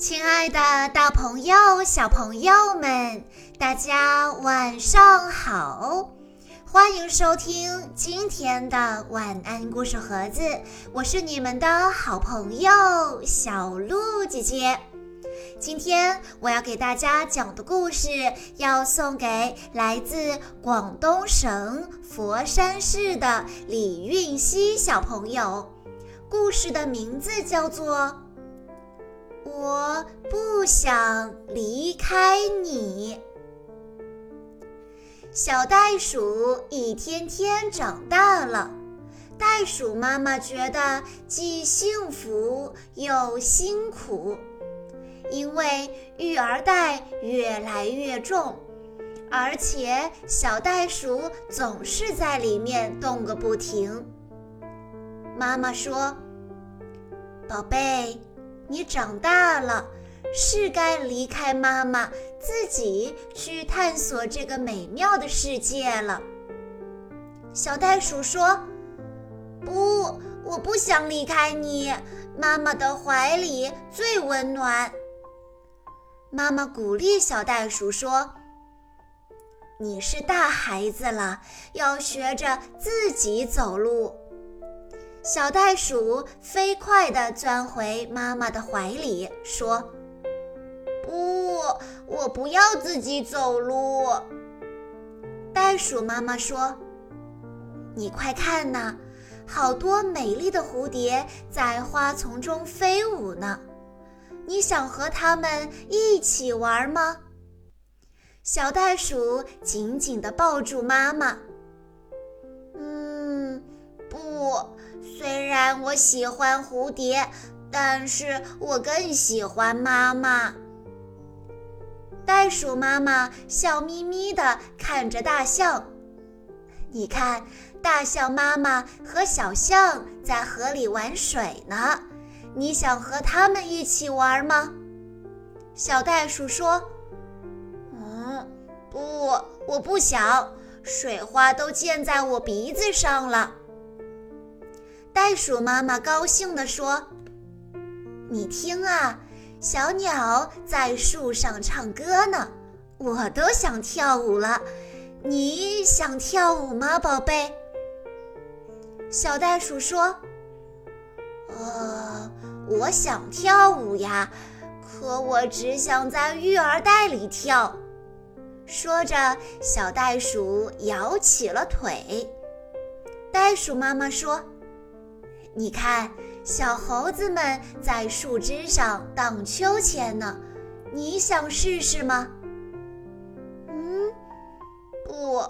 亲爱的，大朋友、小朋友们，大家晚上好！欢迎收听今天的晚安故事盒子，我是你们的好朋友小鹿姐姐。今天我要给大家讲的故事，要送给来自广东省佛山市的李运熙小朋友。故事的名字叫做。我不想离开你。小袋鼠一天天长大了，袋鼠妈妈觉得既幸福又辛苦，因为育儿袋越来越重，而且小袋鼠总是在里面动个不停。妈妈说：“宝贝。”你长大了，是该离开妈妈，自己去探索这个美妙的世界了。小袋鼠说：“不，我不想离开你，妈妈的怀里最温暖。”妈妈鼓励小袋鼠说：“你是大孩子了，要学着自己走路。”小袋鼠飞快地钻回妈妈的怀里，说：“不，我不要自己走路。”袋鼠妈妈说：“你快看呐，好多美丽的蝴蝶在花丛中飞舞呢，你想和它们一起玩吗？”小袋鼠紧紧地抱住妈妈。虽然我喜欢蝴蝶，但是我更喜欢妈妈。袋鼠妈妈笑眯眯地看着大象，你看，大象妈妈和小象在河里玩水呢。你想和它们一起玩吗？小袋鼠说：“嗯，不，我不想，水花都溅在我鼻子上了。”袋鼠妈妈高兴地说：“你听啊，小鸟在树上唱歌呢，我都想跳舞了。你想跳舞吗，宝贝？”小袋鼠说：“呃，我想跳舞呀，可我只想在育儿袋里跳。”说着，小袋鼠摇起了腿。袋鼠妈妈说。你看，小猴子们在树枝上荡秋千呢，你想试试吗？嗯，不，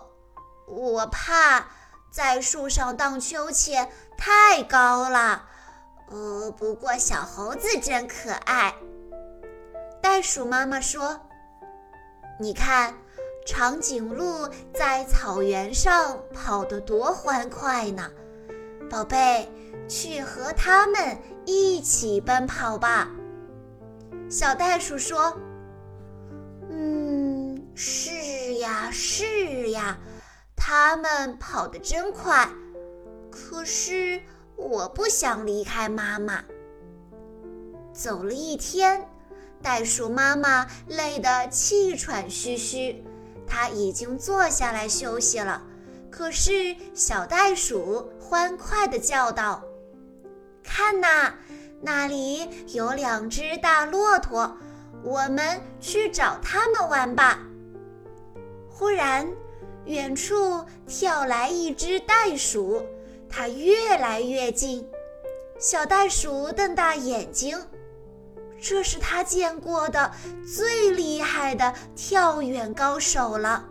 我怕在树上荡秋千太高了。呃，不过小猴子真可爱。袋鼠妈妈说：“你看，长颈鹿在草原上跑得多欢快呢，宝贝。”去和他们一起奔跑吧，小袋鼠说：“嗯，是呀，是呀，他们跑得真快。可是我不想离开妈妈。”走了一天，袋鼠妈妈累得气喘吁吁，它已经坐下来休息了。可是小袋鼠欢快地叫道。看呐，那里有两只大骆驼，我们去找它们玩吧。忽然，远处跳来一只袋鼠，它越来越近。小袋鼠瞪大眼睛，这是它见过的最厉害的跳远高手了。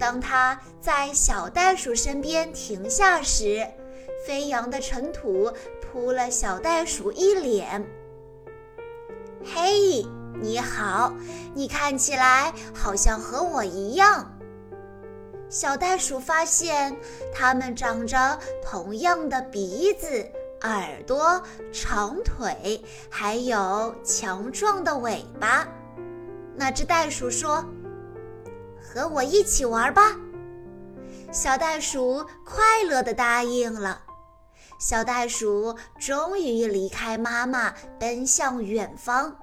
当他在小袋鼠身边停下时，飞扬的尘土扑了小袋鼠一脸。嘿，你好，你看起来好像和我一样。小袋鼠发现它们长着同样的鼻子、耳朵、长腿，还有强壮的尾巴。那只袋鼠说：“和我一起玩吧。”小袋鼠快乐地答应了。小袋鼠终于离开妈妈，奔向远方。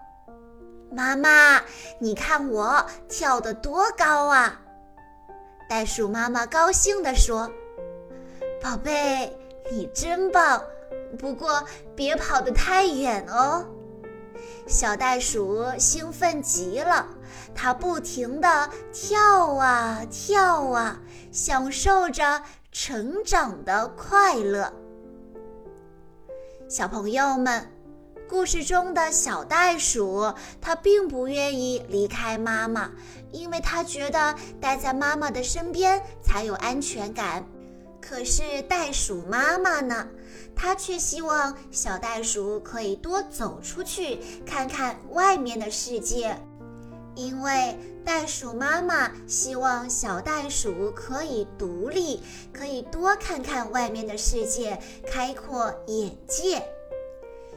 妈妈，你看我跳得多高啊！袋鼠妈妈高兴地说：“宝贝，你真棒，不过别跑得太远哦。”小袋鼠兴奋极了，它不停地跳啊跳啊，享受着成长的快乐。小朋友们。故事中的小袋鼠，它并不愿意离开妈妈，因为它觉得待在妈妈的身边才有安全感。可是袋鼠妈妈呢？它却希望小袋鼠可以多走出去，看看外面的世界。因为袋鼠妈妈希望小袋鼠可以独立，可以多看看外面的世界，开阔眼界。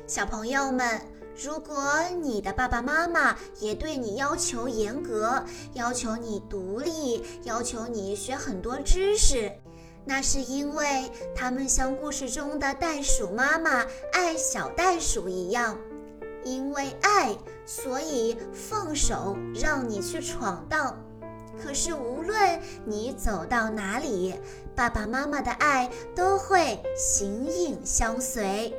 小朋友们，如果你的爸爸妈妈也对你要求严格，要求你独立，要求你学很多知识，那是因为他们像故事中的袋鼠妈妈爱小袋鼠一样，因为爱，所以放手让你去闯荡。可是无论你走到哪里，爸爸妈妈的爱都会形影相随。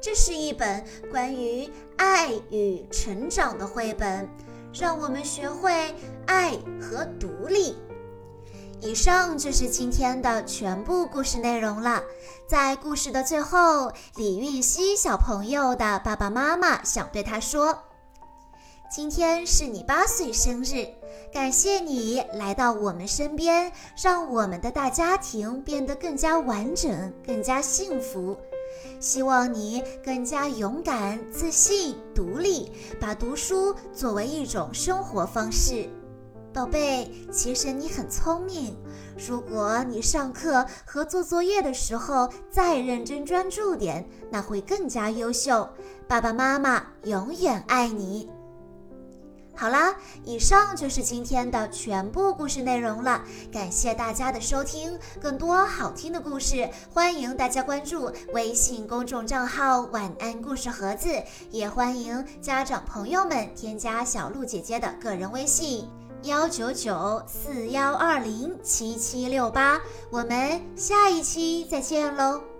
这是一本关于爱与成长的绘本，让我们学会爱和独立。以上就是今天的全部故事内容了。在故事的最后，李运熙小朋友的爸爸妈妈想对他说：“今天是你八岁生日，感谢你来到我们身边，让我们的大家庭变得更加完整，更加幸福。”希望你更加勇敢、自信、独立，把读书作为一种生活方式。宝贝，其实你很聪明。如果你上课和做作业的时候再认真专注点，那会更加优秀。爸爸妈妈永远爱你。好啦，以上就是今天的全部故事内容了。感谢大家的收听，更多好听的故事，欢迎大家关注微信公众账号“晚安故事盒子”，也欢迎家长朋友们添加小鹿姐姐的个人微信：幺九九四幺二零七七六八。我们下一期再见喽！